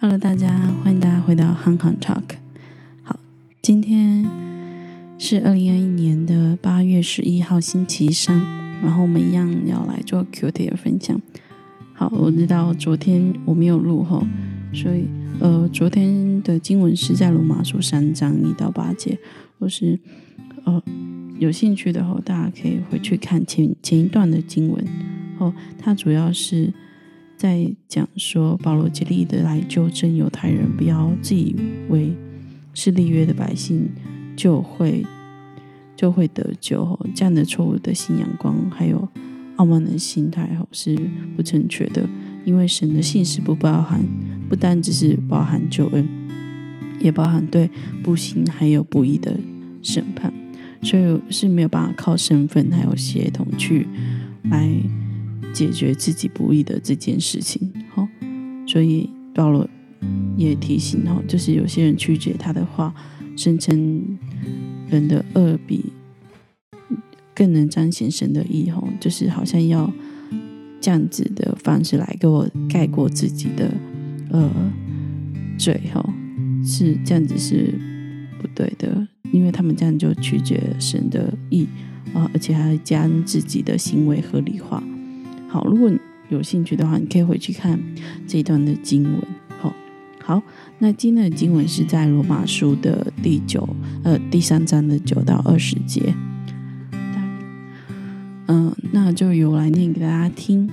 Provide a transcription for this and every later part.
Hello，大家欢迎大家回到 Hong Kong Talk。好，今天是二零二一年的八月十一号星期三，然后我们一样要来做 Q T 的分享。好，我知道昨天我没有录吼，所以呃，昨天的经文是在罗马书三章一到八节，或是呃有兴趣的话，大家可以回去看前前一段的经文哦，它主要是。在讲说保罗竭力的来纠正犹太人，不要自以为是立约的百姓就会就会得救，这样的错误的信仰观还有傲慢的心态吼是不正确的。因为神的信实不包含，不单只是包含救恩，也包含对不幸还有不义的审判，所以是没有办法靠身份还有协同去来。解决自己不易的这件事情，好，所以保罗也提醒哈，就是有些人曲解他的话，声称人的恶比更能彰显神的意，哈，就是好像要这样子的方式来给我盖过自己的呃罪，哈，是这样子是不对的，因为他们这样就曲解神的意啊，而且还将自己的行为合理化。好，如果有兴趣的话，你可以回去看这一段的经文。好，好，那今天的经文是在罗马书的第九呃第三章的九到二十节。嗯，那就由我来念给大家听。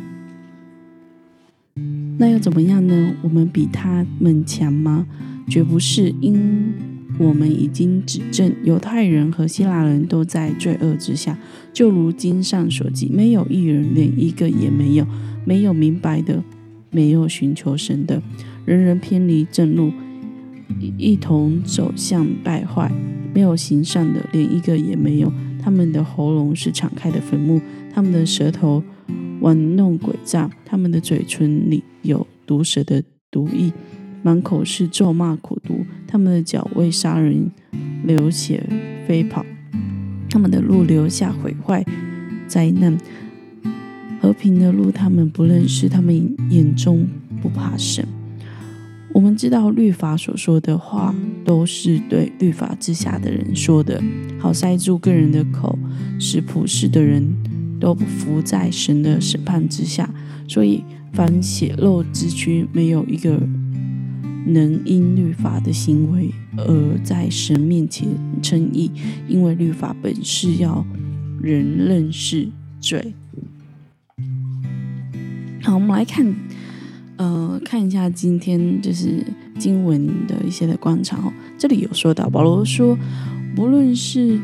那又怎么样呢？我们比他们强吗？绝不是，因我们已经指证犹太人和希腊人都在罪恶之下。就如经上所记，没有一人，连一个也没有；没有明白的，没有寻求神的，人人偏离正路，一同走向败坏；没有行善的，连一个也没有。他们的喉咙是敞开的坟墓，他们的舌头玩弄诡诈，他们的嘴唇里有毒蛇的毒液，满口是咒骂苦毒。他们的脚为杀人流血飞跑。他们的路留下毁坏、灾难；和平的路他们不认识，他们眼中不怕神。我们知道律法所说的话都是对律法之下的人说的，好塞住个人的口，使普世的人都不服在神的审判之下。所以，凡血肉之躯，没有一个。能因律法的行为而在神面前称义，因为律法本是要人认识罪。好，我们来看，呃，看一下今天就是经文的一些的观察哦。这里有说到，保罗说，不论是。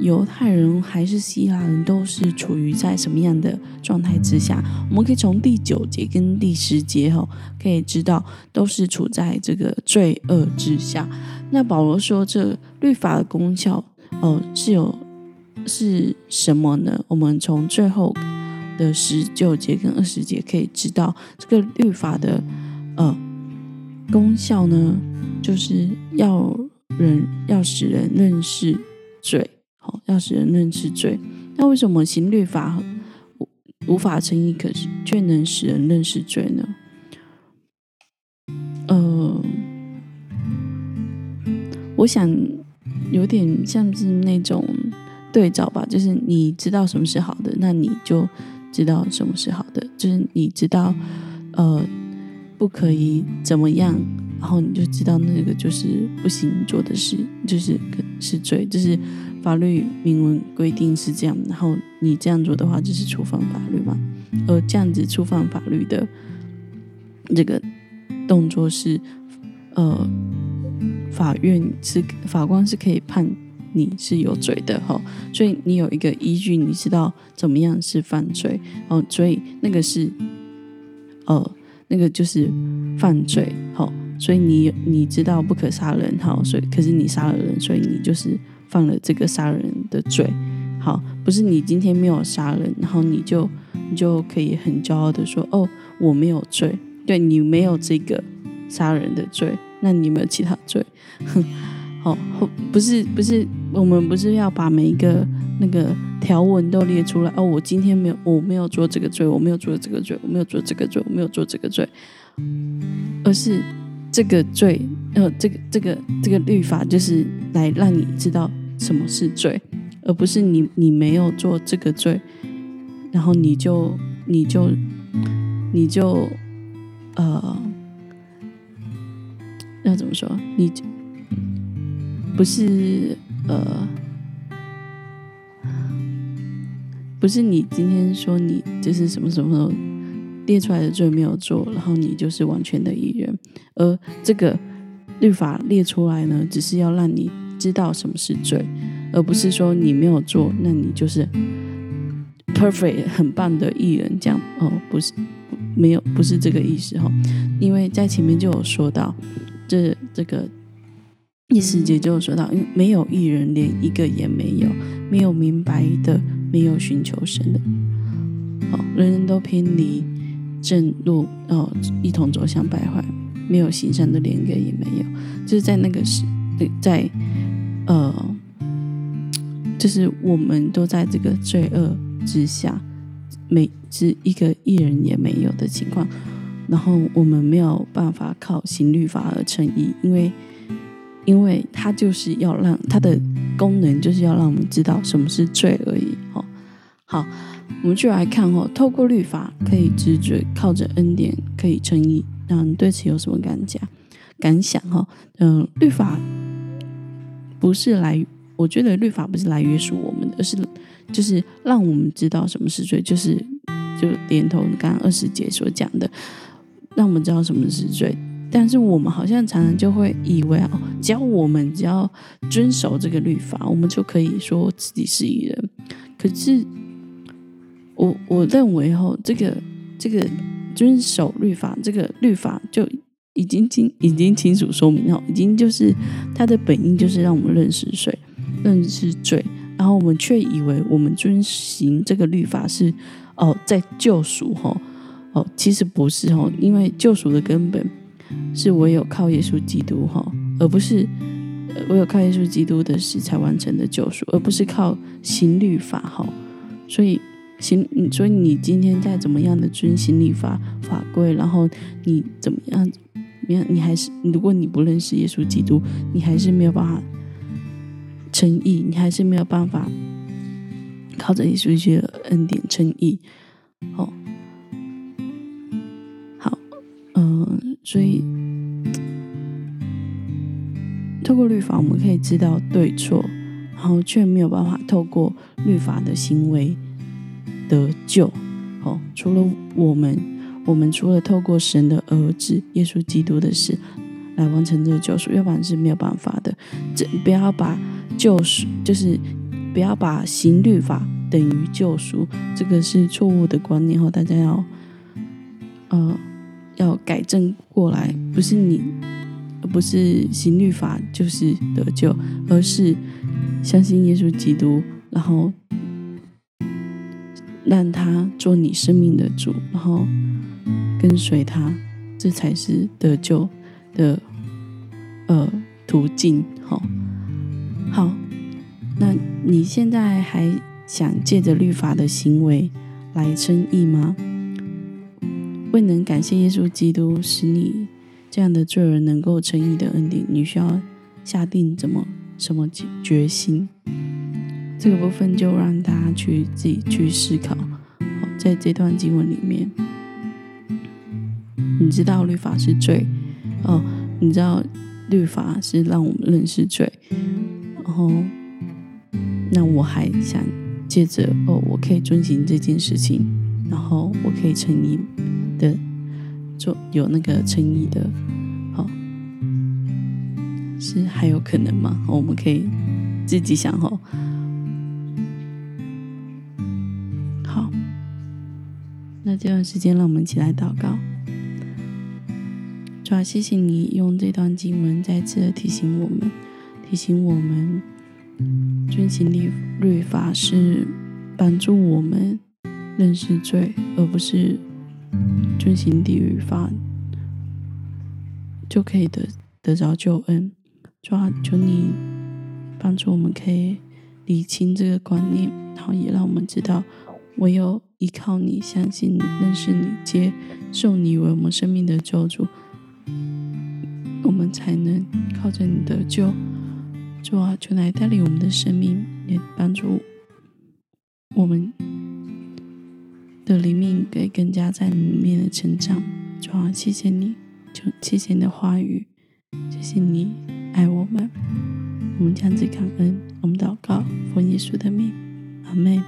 犹太人还是希腊人都是处于在什么样的状态之下？我们可以从第九节跟第十节哈，可以知道都是处在这个罪恶之下。那保罗说，这律法的功效哦是有是什么呢？我们从最后的十九节跟二十节可以知道，这个律法的呃功效呢，就是要人要使人认识罪。要使人认识罪，那为什么刑律法无无法成义，可是却能使人认识罪呢？呃，我想有点像是那种对照吧，就是你知道什么是好的，那你就知道什么是好的，就是你知道呃不可以怎么样，然后你就知道那个就是不行做的事，就是是罪，就是。法律明文规定是这样，然后你这样做的话就是触犯法律嘛。而这样子触犯法律的这个动作是，呃，法院是法官是可以判你是有罪的哈。所以你有一个依据，你知道怎么样是犯罪哦。所以那个是，呃，那个就是犯罪好。所以你你知道不可杀人好，所以可是你杀了人，所以你就是。犯了这个杀人的罪，好，不是你今天没有杀人，然后你就你就可以很骄傲的说，哦，我没有罪，对你没有这个杀人的罪，那你有没有其他罪？哼，好，不是不是，我们不是要把每一个那个条文都列出来，哦，我今天没有，我没有做这个罪，我没有做这个罪，我没有做这个罪，我没有做这个罪，而是这个罪，呃，这个这个这个律法就是来让你知道什么是罪，而不是你你没有做这个罪，然后你就你就你就呃，要怎么说？你不是呃，不是你今天说你就是什么什么列出来的罪没有做，然后你就是完全的艺人。而这个律法列出来呢，只是要让你知道什么是罪，而不是说你没有做，那你就是 perfect 很棒的艺人。这样哦，不是没有不是这个意思哈，因为在前面就有说到，这这个第四节就有说到，因为没有艺人，连一个也没有，没有明白的，没有寻求神的，哦，人人都偏离正路，哦，一同走向败坏。没有行善的，连一个也没有。就是在那个时，在呃，就是我们都在这个罪恶之下，每是一个艺人也没有的情况。然后我们没有办法靠行律法而称义，因为因为它就是要让它的功能就是要让我们知道什么是罪而已。哦，好，我们就来看哦，透过律法可以知罪，靠着恩典可以称义。那你对此有什么感想感想哈？嗯，律法不是来，我觉得律法不是来约束我们的，而是就是让我们知道什么是罪，就是就连同刚刚二十节所讲的，让我们知道什么是罪。但是我们好像常常就会以为哦，只要我们只要遵守这个律法，我们就可以说自己是一人。可是我我认为哈，这个这个。遵守律法，这个律法就已经清已经清楚说明哦，已经就是它的本意就是让我们认识罪，认识罪，然后我们却以为我们遵行这个律法是哦在救赎哈哦，其实不是哦，因为救赎的根本是唯有靠耶稣基督哈，而不是唯有靠耶稣基督的死才完成的救赎，而不是靠行律法哈，所以。行，所以你今天再怎么样的遵行律法法规，然后你怎么样，你，你还是，如果你不认识耶稣基督，你还是没有办法称义，你还是没有办法靠着耶稣基督恩典称义。哦，好，嗯，所以透过律法，我们可以知道对错，然后却没有办法透过律法的行为。得救，哦，除了我们，我们除了透过神的儿子耶稣基督的事来完成这个救赎，要不然是没有办法的。这不要把救赎，就是不要把行律法等于救赎，这个是错误的观念。后大家要，呃，要改正过来，不是你，不是行律法就是得救，而是相信耶稣基督，然后。让他做你生命的主，然后跟随他，这才是得救的呃途径。好，好，那你现在还想借着律法的行为来称义吗？未能感谢耶稣基督使你这样的罪人能够称义的恩典，你需要下定怎么什么决心？这个部分就让大家去自己去思考。在这段经文里面，你知道律法是罪哦，你知道律法是让我们认识罪，然后那我还想借着哦，我可以遵循这件事情，然后我可以诚意的做有那个诚意的，好，是还有可能吗？我们可以自己想哦。那这段时间，让我们一起来祷告。主啊，谢谢你用这段经文再次提醒我们，提醒我们遵行律律法是帮助我们认识罪，而不是遵行地狱法就可以得得着救恩。主啊，求你帮助我们，可以理清这个观念，然后也让我们知道。唯有依靠你，相信你，认识你，接受你为我们生命的救主，我们才能靠着你的救，主啊，就来带领我们的生命，也帮助我们的灵命可以更加在里面的成长。主啊，谢谢你，就谢谢你的话语，谢谢你爱我们。我们将子感恩，我们祷告，奉耶稣的名，阿门。